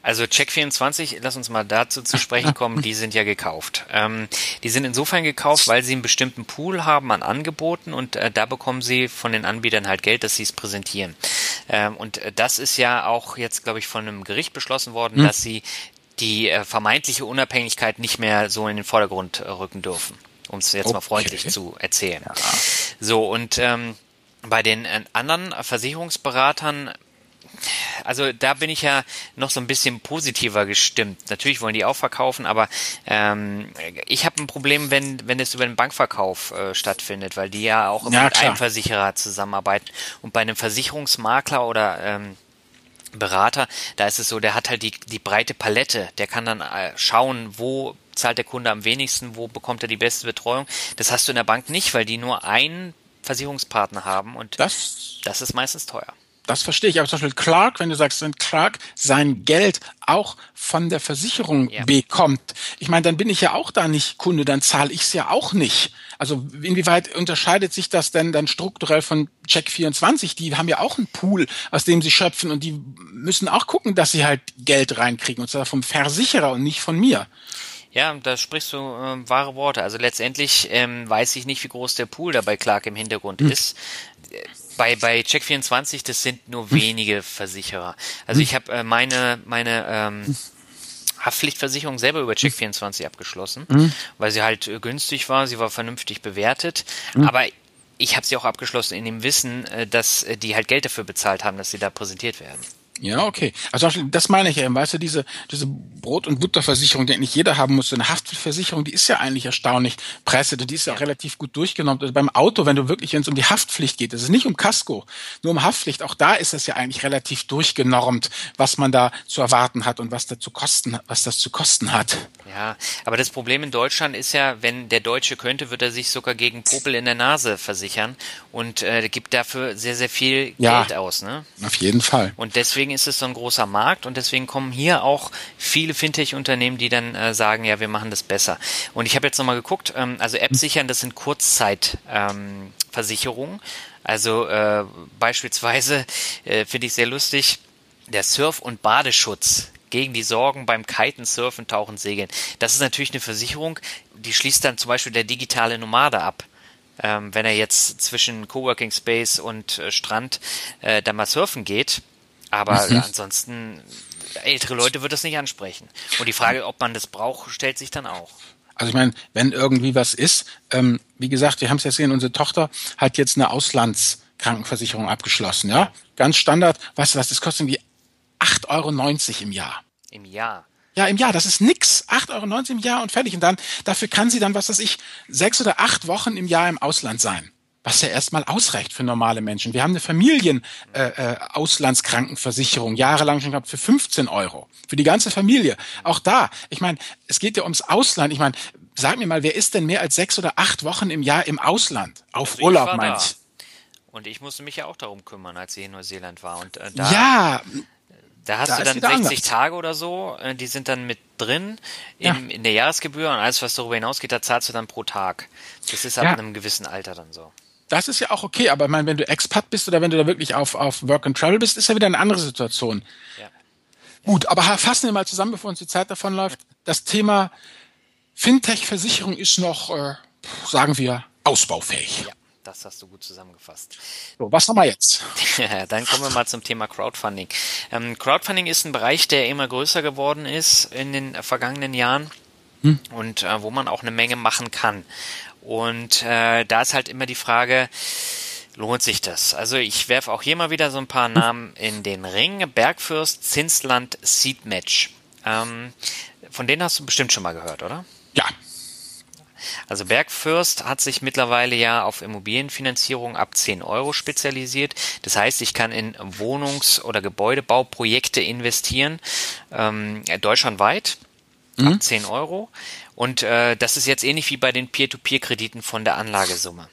Also Check24, lass uns mal dazu zu sprechen kommen, die sind ja gekauft. Ähm, die sind insofern gekauft, weil sie einen bestimmten Pool haben an Angeboten und äh, da bekommen sie von den Anbietern halt Geld, dass sie es präsentieren. Ähm, und äh, das ist ja auch jetzt, glaube ich, von einem Gericht beschlossen worden, hm. dass sie die äh, vermeintliche Unabhängigkeit nicht mehr so in den Vordergrund äh, rücken dürfen, um es jetzt okay. mal freundlich zu erzählen. Ja. So, und ähm, bei den äh, anderen Versicherungsberatern also da bin ich ja noch so ein bisschen positiver gestimmt. Natürlich wollen die auch verkaufen, aber ähm, ich habe ein Problem, wenn wenn es über den Bankverkauf äh, stattfindet, weil die ja auch ja, mit klar. einem Versicherer zusammenarbeiten und bei einem Versicherungsmakler oder ähm, Berater, da ist es so, der hat halt die die breite Palette, der kann dann äh, schauen, wo zahlt der Kunde am wenigsten, wo bekommt er die beste Betreuung. Das hast du in der Bank nicht, weil die nur einen Versicherungspartner haben und das, das ist meistens teuer. Das verstehe ich. Aber zum Beispiel Clark, wenn du sagst, wenn Clark sein Geld auch von der Versicherung ja. bekommt, ich meine, dann bin ich ja auch da nicht Kunde, dann zahle ich es ja auch nicht. Also inwieweit unterscheidet sich das denn dann strukturell von Check24? Die haben ja auch einen Pool, aus dem sie schöpfen und die müssen auch gucken, dass sie halt Geld reinkriegen und zwar vom Versicherer und nicht von mir. Ja, da sprichst du äh, wahre Worte. Also letztendlich ähm, weiß ich nicht, wie groß der Pool da bei Clark im Hintergrund hm. ist bei, bei Check24, das sind nur wenige Versicherer. Also ich habe äh, meine, meine ähm, Haftpflichtversicherung selber über Check24 abgeschlossen, mhm. weil sie halt äh, günstig war, sie war vernünftig bewertet, mhm. aber ich habe sie auch abgeschlossen in dem Wissen, äh, dass äh, die halt Geld dafür bezahlt haben, dass sie da präsentiert werden. Ja, okay. Also das meine ich ja, weißt du, diese, diese Brot- und Butterversicherung, die nicht jeder haben muss, eine Haftpflichtversicherung, die ist ja eigentlich erstaunlich preiswert und die ist ja auch relativ gut durchgenommen. Also beim Auto, wenn du wirklich, wenn es um die Haftpflicht geht, das ist nicht um Casco, nur um Haftpflicht, auch da ist es ja eigentlich relativ durchgenormt, was man da zu erwarten hat und was da zu kosten, was das zu kosten hat. Ja, aber das Problem in Deutschland ist ja, wenn der Deutsche könnte, wird er sich sogar gegen Popel in der Nase versichern und äh, gibt dafür sehr, sehr viel ja, Geld aus. Ne? Auf jeden Fall. Und deswegen ist es so ein großer Markt und deswegen kommen hier auch viele Fintech-Unternehmen, die dann äh, sagen, ja, wir machen das besser. Und ich habe jetzt nochmal geguckt, ähm, also App sichern, das sind Kurzzeitversicherungen. Ähm, also äh, beispielsweise äh, finde ich sehr lustig, der Surf- und Badeschutz gegen die Sorgen beim Kiten, Surfen, Tauchen, Segeln. Das ist natürlich eine Versicherung, die schließt dann zum Beispiel der digitale Nomade ab. Ähm, wenn er jetzt zwischen Coworking Space und äh, Strand äh, da mal surfen geht. Aber mhm. ansonsten, ältere Leute wird das nicht ansprechen. Und die Frage, ob man das braucht, stellt sich dann auch. Also ich meine, wenn irgendwie was ist, ähm, wie gesagt, wir haben es jetzt gesehen, unsere Tochter hat jetzt eine Auslandskrankenversicherung abgeschlossen, ja? Ganz Standard, weißt du was, das kostet irgendwie 8,90 Euro im Jahr. Im Jahr. Ja, im Jahr, das ist nix. 8,90 Euro im Jahr und fertig. Und dann, dafür kann sie dann, was weiß ich, sechs oder acht Wochen im Jahr im Ausland sein. Was ja erstmal ausreicht für normale Menschen. Wir haben eine Familien-Auslandskrankenversicherung, äh, äh, jahrelang schon gehabt, für 15 Euro. Für die ganze Familie. Auch da, ich meine, es geht ja ums Ausland. Ich meine, sag mir mal, wer ist denn mehr als sechs oder acht Wochen im Jahr im Ausland? Auf also Urlaub, meinst Und ich musste mich ja auch darum kümmern, als ich in Neuseeland war. Und äh, da ja, da hast da du dann 60 anders. Tage oder so, äh, die sind dann mit drin im, ja. in der Jahresgebühr und alles, was darüber hinausgeht, da zahlst du dann pro Tag. Das ist ab ja. einem gewissen Alter dann so. Das ist ja auch okay, aber ich meine, wenn du Expat bist oder wenn du da wirklich auf, auf Work and Travel bist, ist ja wieder eine andere Situation. Ja. Gut, aber fassen wir mal zusammen, bevor uns die Zeit davonläuft. Das Thema Fintech-Versicherung ist noch, äh, sagen wir, ausbaufähig. Ja. Das hast du gut zusammengefasst. So, was haben wir jetzt? Dann kommen wir mal zum Thema Crowdfunding. Ähm, Crowdfunding ist ein Bereich, der immer größer geworden ist in den vergangenen Jahren hm. und äh, wo man auch eine Menge machen kann. Und äh, da ist halt immer die Frage, lohnt sich das? Also ich werfe auch hier mal wieder so ein paar Namen in den Ring. Bergfürst, Zinsland, Seedmatch. Ähm, von denen hast du bestimmt schon mal gehört, oder? Ja, also Bergfürst hat sich mittlerweile ja auf Immobilienfinanzierung ab 10 Euro spezialisiert. Das heißt, ich kann in Wohnungs- oder Gebäudebauprojekte investieren, ähm, deutschlandweit mhm. ab 10 Euro. Und äh, das ist jetzt ähnlich wie bei den Peer-to-Peer-Krediten von der Anlagesumme.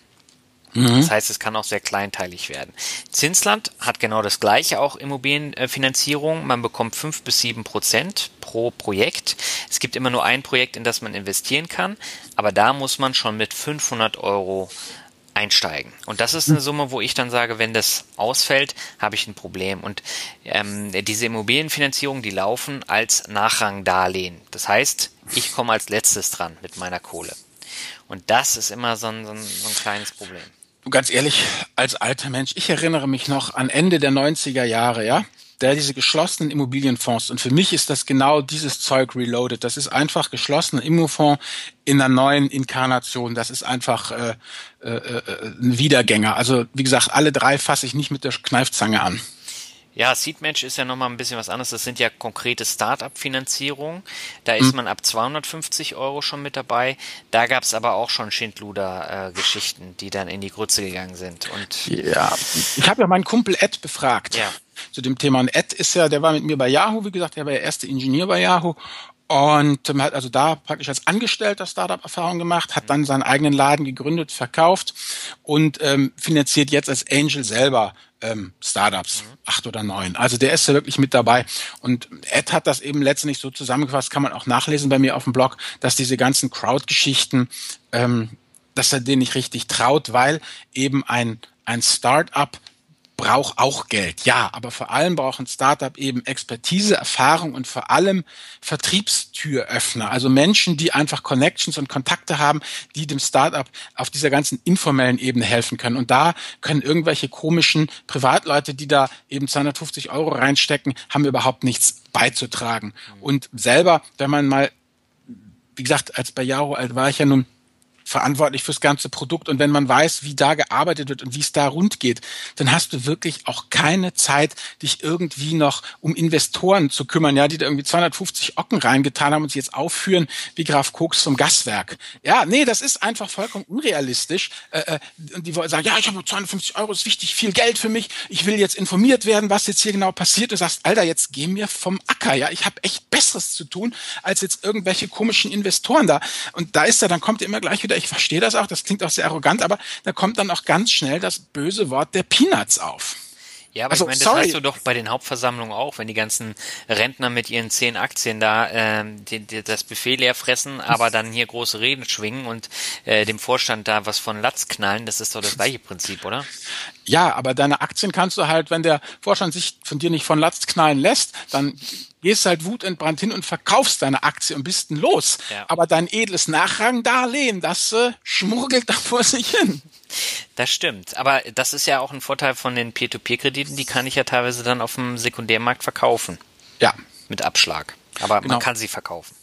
Mhm. Das heißt, es kann auch sehr kleinteilig werden. Zinsland hat genau das gleiche, auch Immobilienfinanzierung. Man bekommt fünf bis sieben Prozent pro Projekt. Es gibt immer nur ein Projekt, in das man investieren kann, aber da muss man schon mit 500 Euro einsteigen. Und das ist eine Summe, wo ich dann sage, wenn das ausfällt, habe ich ein Problem. Und ähm, diese Immobilienfinanzierung, die laufen als Nachrangdarlehen. Das heißt, ich komme als letztes dran mit meiner Kohle. Und das ist immer so ein, so ein, so ein kleines Problem. Du ganz ehrlich, als alter Mensch, ich erinnere mich noch an Ende der 90er Jahre, ja? Da diese geschlossenen Immobilienfonds. Und für mich ist das genau dieses Zeug reloaded. Das ist einfach geschlossener Immofonds in einer neuen Inkarnation. Das ist einfach äh, äh, äh, ein Wiedergänger. Also wie gesagt, alle drei fasse ich nicht mit der Kneifzange an. Ja, Seedmatch ist ja nochmal ein bisschen was anderes. Das sind ja konkrete Start-up-Finanzierungen. Da ist hm. man ab 250 Euro schon mit dabei. Da gab es aber auch schon Schindluder-Geschichten, äh, die dann in die Grütze gegangen sind. Und ja, ich habe ja meinen Kumpel Ed befragt. Ja. Zu dem Thema. Und Ed ist ja, der war mit mir bei Yahoo, wie gesagt, der war der erste Ingenieur bei Yahoo. Und ähm, hat also da praktisch als Angestellter Startup-Erfahrung gemacht, hat dann seinen eigenen Laden gegründet, verkauft und ähm, finanziert jetzt als Angel selber ähm, Startups, mhm. acht oder neun. Also der ist ja wirklich mit dabei. Und Ed hat das eben letztendlich so zusammengefasst, kann man auch nachlesen bei mir auf dem Blog, dass diese ganzen Crowd-Geschichten, ähm, dass er denen nicht richtig traut, weil eben ein, ein Startup braucht auch Geld. Ja, aber vor allem braucht ein Startup eben Expertise, Erfahrung und vor allem Vertriebstüröffner. Also Menschen, die einfach Connections und Kontakte haben, die dem Startup auf dieser ganzen informellen Ebene helfen können. Und da können irgendwelche komischen Privatleute, die da eben 250 Euro reinstecken, haben überhaupt nichts beizutragen. Und selber, wenn man mal, wie gesagt, als bei Jaro alt war ich ja nun verantwortlich fürs ganze Produkt. Und wenn man weiß, wie da gearbeitet wird und wie es da rund geht, dann hast du wirklich auch keine Zeit, dich irgendwie noch um Investoren zu kümmern, ja, die da irgendwie 250 Ocken reingetan haben und sich jetzt aufführen wie Graf Koks zum Gaswerk. Ja, nee, das ist einfach vollkommen unrealistisch. Äh, äh und die wollen sagen, ja, ich habe 250 Euro, ist wichtig, viel Geld für mich. Ich will jetzt informiert werden, was jetzt hier genau passiert. Du sagst, Alter, jetzt geh mir vom Acker. Ja, ich habe echt Besseres zu tun, als jetzt irgendwelche komischen Investoren da. Und da ist er, dann kommt er immer gleich wieder, ich verstehe das auch, das klingt auch sehr arrogant, aber da kommt dann auch ganz schnell das böse Wort der Peanuts auf. Ja, aber also, ich meine, das sorry. hast du doch bei den Hauptversammlungen auch, wenn die ganzen Rentner mit ihren zehn Aktien da ähm, die, die, das Buffet leer fressen, aber dann hier große Reden schwingen und äh, dem Vorstand da was von Latz knallen, das ist doch das gleiche Prinzip, oder? Ja, aber deine Aktien kannst du halt, wenn der Vorstand sich von dir nicht von Latz knallen lässt, dann gehst halt wutentbrannt hin und verkaufst deine Aktie und bist denn los. Ja. Aber dein edles Nachrangdarlehen, das äh, schmuggelt da vor sich hin. Das stimmt. Aber das ist ja auch ein Vorteil von den Peer-to-Peer-Krediten. Die kann ich ja teilweise dann auf dem Sekundärmarkt verkaufen. Ja. Mit Abschlag. Aber genau. man kann sie verkaufen.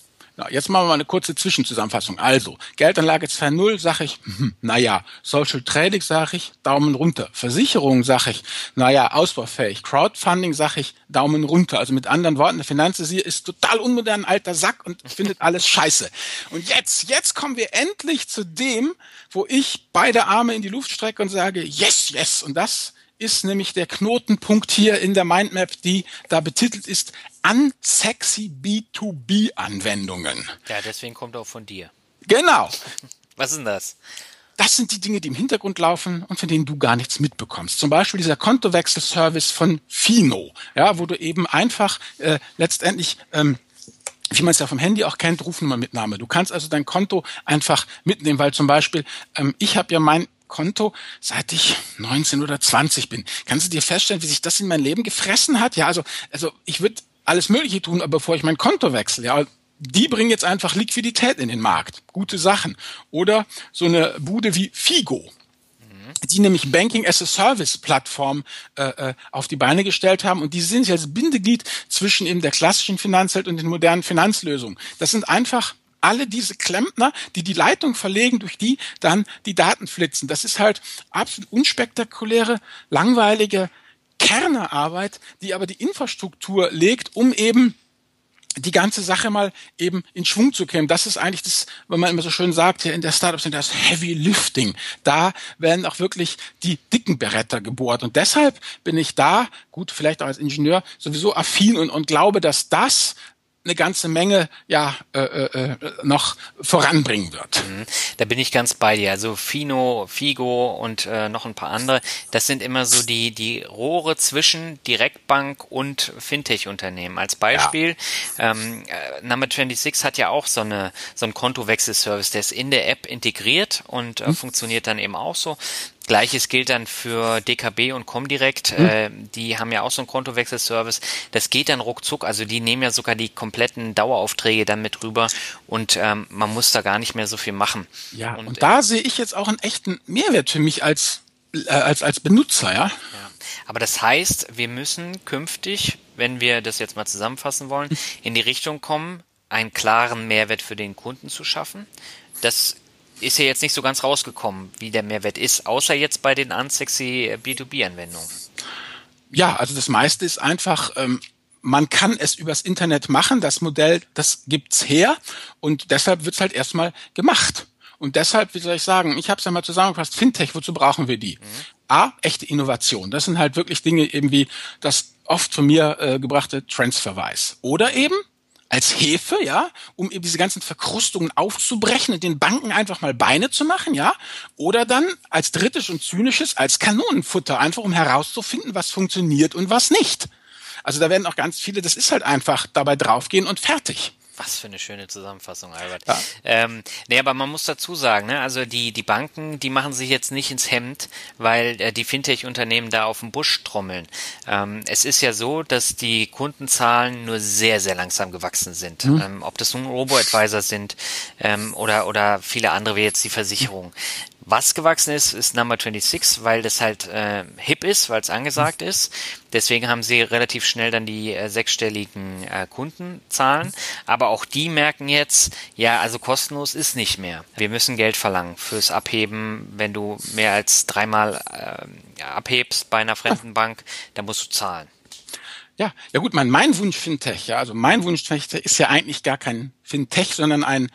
Ja, jetzt machen wir mal eine kurze Zwischenzusammenfassung. Also, Geldanlage 2.0 sage ich, hm, naja, Social Trading sage ich, Daumen runter. Versicherung sage ich, naja, ausbaufähig. Crowdfunding sage ich, Daumen runter. Also mit anderen Worten, der Finanzisier ist total unmodern, alter Sack und findet alles scheiße. Und jetzt, jetzt kommen wir endlich zu dem, wo ich beide Arme in die Luft strecke und sage, yes, yes. Und das ist nämlich der Knotenpunkt hier in der Mindmap, die da betitelt ist Unsexy B2B-Anwendungen. Ja, deswegen kommt auch von dir. Genau. Was ist denn das? Das sind die Dinge, die im Hintergrund laufen und von denen du gar nichts mitbekommst. Zum Beispiel dieser Kontowechselservice von Fino, ja, wo du eben einfach äh, letztendlich ähm, wie man es ja vom Handy auch kennt, Rufnummermitnahme. Du kannst also dein Konto einfach mitnehmen, weil zum Beispiel ähm, ich habe ja mein Konto, seit ich 19 oder 20 bin. Kannst du dir feststellen, wie sich das in mein Leben gefressen hat? Ja, also, also ich würde alles Mögliche tun, aber bevor ich mein Konto wechsle, ja, die bringen jetzt einfach Liquidität in den Markt. Gute Sachen. Oder so eine Bude wie Figo die nämlich Banking as a Service Plattform äh, äh, auf die Beine gestellt haben und die sind als Bindeglied zwischen eben der klassischen Finanzwelt und den modernen Finanzlösungen. Das sind einfach alle diese Klempner, die die Leitung verlegen, durch die dann die Daten flitzen. Das ist halt absolut unspektakuläre, langweilige Kernearbeit, die aber die Infrastruktur legt, um eben die ganze Sache mal eben in Schwung zu kämen. Das ist eigentlich das, wenn man immer so schön sagt, hier in der Startups sind das Heavy Lifting. Da werden auch wirklich die dicken Beretter gebohrt. Und deshalb bin ich da, gut, vielleicht auch als Ingenieur, sowieso affin und, und glaube, dass das eine ganze Menge ja äh, äh, noch voranbringen wird. Mhm. Da bin ich ganz bei dir. Also Fino, Figo und äh, noch ein paar andere, das sind immer so die die Rohre zwischen Direktbank und Fintech-Unternehmen. Als Beispiel, ja. ähm, äh, Number 26 hat ja auch so eine so ein Kontowechselservice, der ist in der App integriert und äh, hm. funktioniert dann eben auch so. Gleiches gilt dann für DKB und Comdirect. Mhm. Äh, die haben ja auch so einen Kontowechselservice. Das geht dann ruckzuck. Also die nehmen ja sogar die kompletten Daueraufträge dann mit rüber und ähm, man muss da gar nicht mehr so viel machen. Ja, und, und da äh, sehe ich jetzt auch einen echten Mehrwert für mich als, äh, als, als Benutzer, ja. ja. Aber das heißt, wir müssen künftig, wenn wir das jetzt mal zusammenfassen wollen, in die Richtung kommen, einen klaren Mehrwert für den Kunden zu schaffen. Das ist ja jetzt nicht so ganz rausgekommen, wie der Mehrwert ist, außer jetzt bei den unsexy B2B-Anwendungen. Ja, also das meiste ist einfach, ähm, man kann es übers Internet machen. Das Modell, das gibt's her und deshalb wird's halt erstmal gemacht. Und deshalb, wie soll ich sagen, ich habe es ja mal zusammengefasst, Fintech, wozu brauchen wir die? Mhm. A, echte Innovation. Das sind halt wirklich Dinge eben wie das oft von mir äh, gebrachte Transferwise. Oder eben als Hefe, ja, um eben diese ganzen Verkrustungen aufzubrechen und den Banken einfach mal Beine zu machen, ja, oder dann als drittes und zynisches als Kanonenfutter, einfach um herauszufinden, was funktioniert und was nicht. Also da werden auch ganz viele, das ist halt einfach dabei draufgehen und fertig. Was für eine schöne Zusammenfassung, Albert. Ja. Ähm, nee, aber man muss dazu sagen, ne, also die, die Banken, die machen sich jetzt nicht ins Hemd, weil äh, die Fintech-Unternehmen da auf dem Busch trommeln. Ähm, es ist ja so, dass die Kundenzahlen nur sehr, sehr langsam gewachsen sind. Mhm. Ähm, ob das nun Robo-Advisor sind ähm, oder, oder viele andere wie jetzt die Versicherung Was gewachsen ist, ist Number 26, weil das halt äh, hip ist, weil es angesagt mhm. ist. Deswegen haben sie relativ schnell dann die äh, sechsstelligen äh, Kundenzahlen. Aber auch die merken jetzt, ja, also kostenlos ist nicht mehr. Wir müssen Geld verlangen fürs Abheben. Wenn du mehr als dreimal äh, abhebst bei einer fremden Bank, dann musst du zahlen. Ja, ja gut, mein, mein Wunsch Fintech, ja, also mein Wunsch Fintech ist ja eigentlich gar kein Fintech, sondern ein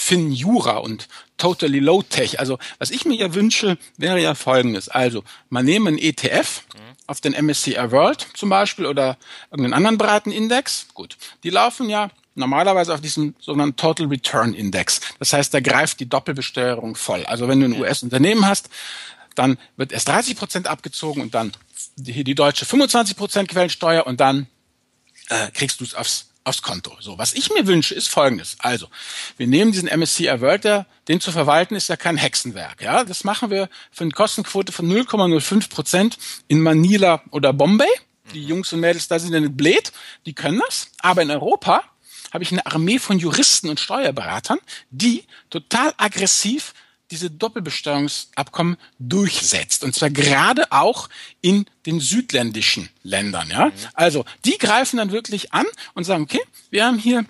Finjura und Totally Low Tech. Also was ich mir ja wünsche, wäre ja folgendes. Also man nehme einen ETF mhm. auf den MSCI World zum Beispiel oder irgendeinen anderen breiten Index. Gut, die laufen ja normalerweise auf diesem sogenannten Total Return Index. Das heißt, da greift die Doppelbesteuerung voll. Also wenn du ein US-Unternehmen hast, dann wird erst 30 Prozent abgezogen und dann die, die deutsche 25 Prozent Quellensteuer und dann äh, kriegst du es aufs aufs Konto. So, was ich mir wünsche, ist Folgendes. Also, wir nehmen diesen MSCI World, der, den zu verwalten ist ja kein Hexenwerk. Ja, das machen wir für eine Kostenquote von 0,05 Prozent in Manila oder Bombay. Die Jungs und Mädels da sind ja nicht blöd, die können das. Aber in Europa habe ich eine Armee von Juristen und Steuerberatern, die total aggressiv diese Doppelbesteuerungsabkommen durchsetzt. Und zwar gerade auch in den südländischen Ländern. Ja? Mhm. Also die greifen dann wirklich an und sagen, okay, wir haben hier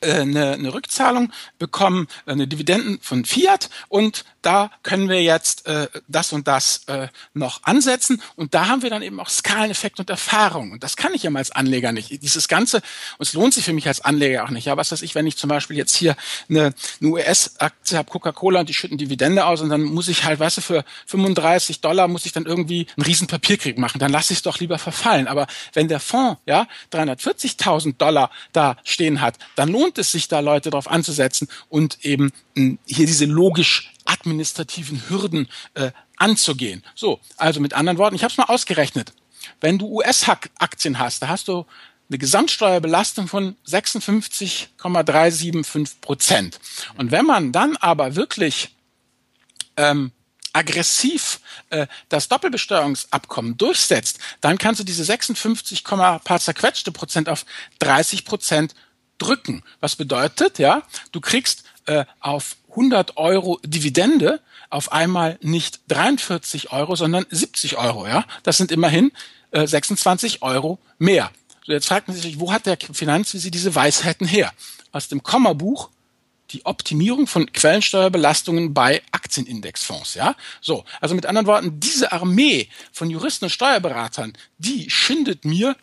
äh, eine, eine Rückzahlung bekommen, eine Dividenden von Fiat und da können wir jetzt äh, das und das äh, noch ansetzen und da haben wir dann eben auch Skaleneffekt und Erfahrung und das kann ich ja mal als Anleger nicht. Dieses Ganze, und es lohnt sich für mich als Anleger auch nicht. Ja, was weiß ich, wenn ich zum Beispiel jetzt hier eine, eine US-Aktie habe, Coca-Cola und die schütten Dividende aus und dann muss ich halt, weißt du, für 35 Dollar muss ich dann irgendwie einen riesen Papierkrieg machen, dann lasse ich es doch lieber verfallen. Aber wenn der Fonds ja 340.000 Dollar da stehen hat, dann lohnt es sich da, Leute drauf anzusetzen und eben hm, hier diese logisch administrativen Hürden äh, anzugehen. So, also mit anderen Worten, ich habe es mal ausgerechnet. Wenn du US-Aktien hast, da hast du eine Gesamtsteuerbelastung von 56,375 Prozent. Und wenn man dann aber wirklich ähm, aggressiv äh, das Doppelbesteuerungsabkommen durchsetzt, dann kannst du diese 56, paar zerquetschte Prozent auf 30 Prozent drücken. Was bedeutet, ja, du kriegst äh, auf 100 Euro Dividende auf einmal nicht 43 Euro, sondern 70 Euro, ja. Das sind immerhin äh, 26 Euro mehr. So, jetzt fragt man sich, wo hat der Finanzvisi diese Weisheiten her? Aus dem Kommabuch die Optimierung von Quellensteuerbelastungen bei Aktienindexfonds, ja? So, also mit anderen Worten, diese Armee von Juristen und Steuerberatern, die schindet mir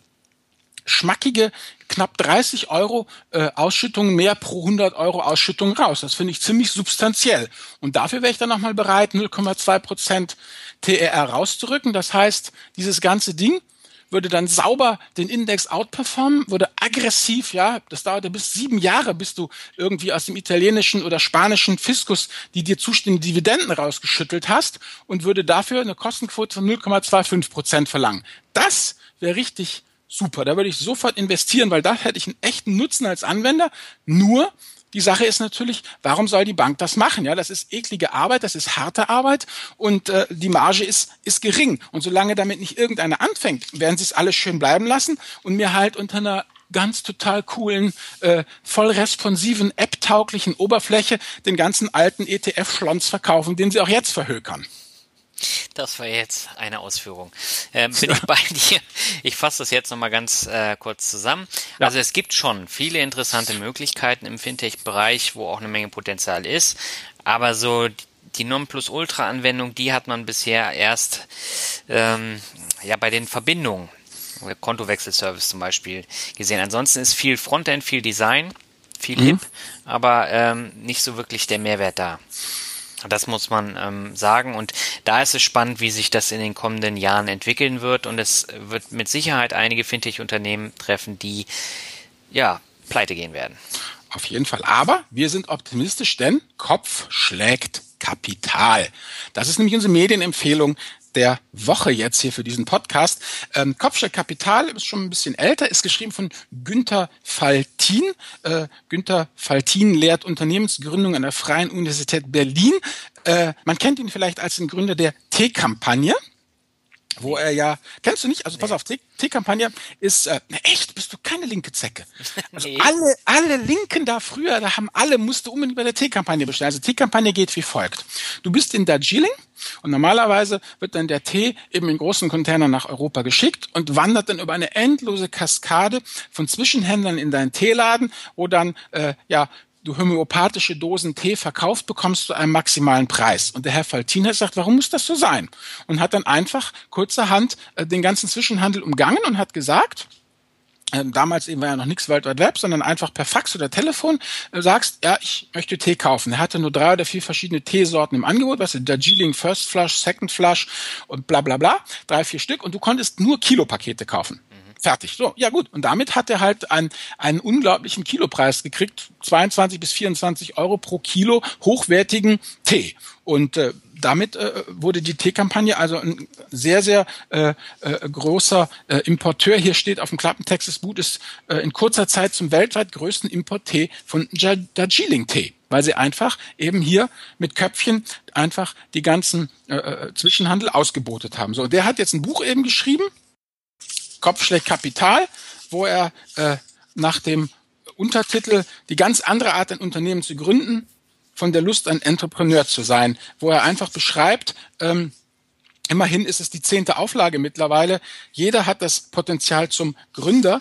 schmackige knapp 30 Euro äh, Ausschüttung mehr pro 100 Euro Ausschüttung raus. Das finde ich ziemlich substanziell. Und dafür wäre ich dann nochmal bereit, 0,2 Prozent TRR rauszurücken. Das heißt, dieses ganze Ding würde dann sauber den Index outperformen, würde aggressiv, ja, das dauerte bis sieben Jahre, bis du irgendwie aus dem italienischen oder spanischen Fiskus die dir zustehenden Dividenden rausgeschüttelt hast und würde dafür eine Kostenquote von 0,25 Prozent verlangen. Das wäre richtig super, da würde ich sofort investieren, weil da hätte ich einen echten Nutzen als Anwender. Nur die Sache ist natürlich, warum soll die Bank das machen? Ja, das ist eklige Arbeit, das ist harte Arbeit und äh, die Marge ist ist gering. Und solange damit nicht irgendeiner anfängt, werden sie es alles schön bleiben lassen und mir halt unter einer ganz total coolen, äh, voll responsiven, app-tauglichen Oberfläche den ganzen alten ETF-Schlons verkaufen, den sie auch jetzt verhökern. Das war jetzt eine Ausführung. Ähm, bin ich bei dir? Ich fasse das jetzt nochmal ganz äh, kurz zusammen. Ja. Also es gibt schon viele interessante Möglichkeiten im Fintech-Bereich, wo auch eine Menge Potenzial ist. Aber so die Nonplusultra-Anwendung, die hat man bisher erst ähm, ja bei den Verbindungen, Kontowechselservice zum Beispiel, gesehen. Ansonsten ist viel Frontend, viel Design, viel mhm. hip, aber ähm, nicht so wirklich der Mehrwert da. Das muss man ähm, sagen. Und da ist es spannend, wie sich das in den kommenden Jahren entwickeln wird. Und es wird mit Sicherheit einige Fintech-Unternehmen treffen, die ja pleite gehen werden. Auf jeden Fall. Aber wir sind optimistisch, denn Kopf schlägt Kapital. Das ist nämlich unsere Medienempfehlung der Woche jetzt hier für diesen Podcast. Ähm, Kopfsteig Kapital ist schon ein bisschen älter, ist geschrieben von Günther Faltin. Äh, Günther Faltin lehrt Unternehmensgründung an der Freien Universität Berlin. Äh, man kennt ihn vielleicht als den Gründer der T-Kampagne. Wo er ja, kennst du nicht? Also pass auf, T-Kampagne ist, äh, echt, bist du keine linke Zecke. Also nee. alle, alle Linken da früher, da haben alle, musste unbedingt bei der T-Kampagne bestellen. Also T-Kampagne geht wie folgt. Du bist in Darjeeling und normalerweise wird dann der Tee eben in großen Containern nach Europa geschickt und wandert dann über eine endlose Kaskade von Zwischenhändlern in deinen Teeladen, wo dann äh, ja du homöopathische Dosen Tee verkauft bekommst zu einem maximalen Preis. Und der Herr Faltiner sagt, warum muss das so sein? Und hat dann einfach kurzerhand äh, den ganzen Zwischenhandel umgangen und hat gesagt, äh, damals eben war ja noch nichts World Wide Web, sondern einfach per Fax oder Telefon äh, sagst, ja, ich möchte Tee kaufen. Er hatte nur drei oder vier verschiedene Teesorten im Angebot, was ist Darjeeling First Flush, Second Flush und bla bla bla, drei, vier Stück und du konntest nur Kilopakete kaufen. Fertig. So, ja gut. Und damit hat er halt einen, einen unglaublichen Kilopreis gekriegt, 22 bis 24 Euro pro Kilo hochwertigen Tee. Und äh, damit äh, wurde die Teekampagne also ein sehr, sehr äh, äh, großer äh, Importeur. Hier steht auf dem Klappentext, das Boot ist äh, in kurzer Zeit zum weltweit größten Import-Tee von Darjeeling-Tee weil sie einfach eben hier mit Köpfchen einfach die ganzen äh, äh Zwischenhandel ausgebotet haben. So, der hat jetzt ein Buch eben geschrieben, Kopfschläg Kapital, wo er äh, nach dem Untertitel die ganz andere Art, ein Unternehmen zu gründen, von der Lust, ein Entrepreneur zu sein, wo er einfach beschreibt, ähm, immerhin ist es die zehnte Auflage mittlerweile, jeder hat das Potenzial zum Gründer.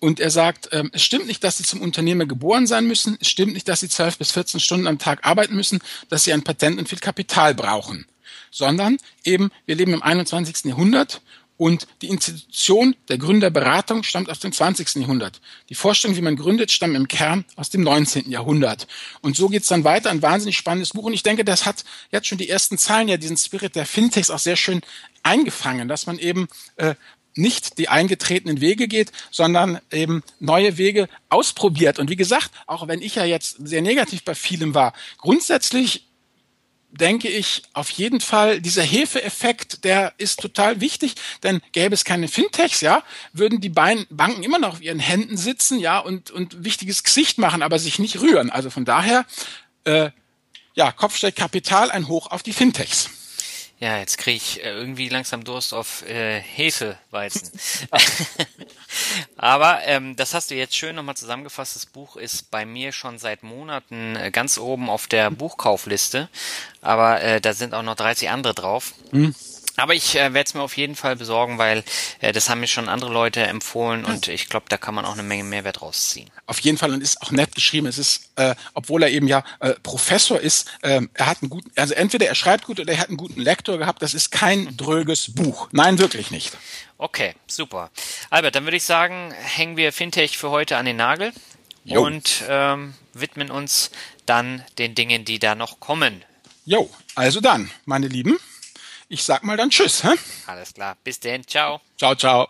Und er sagt, ähm, es stimmt nicht, dass sie zum Unternehmer geboren sein müssen. Es stimmt nicht, dass sie zwölf bis 14 Stunden am Tag arbeiten müssen, dass sie ein Patent und viel Kapital brauchen. Sondern eben, wir leben im 21. Jahrhundert und die Institution der Gründerberatung stammt aus dem 20. Jahrhundert. Die Vorstellung, wie man gründet, stammt im Kern aus dem 19. Jahrhundert. Und so geht's dann weiter. Ein wahnsinnig spannendes Buch. Und ich denke, das hat jetzt schon die ersten Zeilen ja diesen Spirit der Fintechs auch sehr schön eingefangen, dass man eben äh, nicht die eingetretenen Wege geht, sondern eben neue Wege ausprobiert. Und wie gesagt, auch wenn ich ja jetzt sehr negativ bei vielem war, grundsätzlich denke ich auf jeden Fall, dieser Hefeeffekt, der ist total wichtig, denn gäbe es keine Fintechs, ja, würden die Banken immer noch auf ihren Händen sitzen, ja, und, und wichtiges Gesicht machen, aber sich nicht rühren. Also von daher, äh, ja, Kopfsteig Kapital, ein Hoch auf die Fintechs. Ja, jetzt kriege ich äh, irgendwie langsam Durst auf äh, Hefeweizen. Aber ähm, das hast du jetzt schön nochmal zusammengefasst. Das Buch ist bei mir schon seit Monaten äh, ganz oben auf der Buchkaufliste. Aber äh, da sind auch noch 30 andere drauf. Mhm. Aber ich äh, werde es mir auf jeden Fall besorgen, weil äh, das haben mir schon andere Leute empfohlen und ich glaube, da kann man auch eine Menge Mehrwert rausziehen. Auf jeden Fall und ist auch nett geschrieben. Es ist, äh, obwohl er eben ja äh, Professor ist, äh, er hat einen guten, also entweder er schreibt gut oder er hat einen guten Lektor gehabt. Das ist kein dröges Buch. Nein, wirklich nicht. Okay, super. Albert, dann würde ich sagen, hängen wir Fintech für heute an den Nagel jo. und ähm, widmen uns dann den Dingen, die da noch kommen. Jo, also dann, meine Lieben. Ich sag mal dann Tschüss. Hä? Alles klar. Bis denn. Ciao. Ciao, ciao.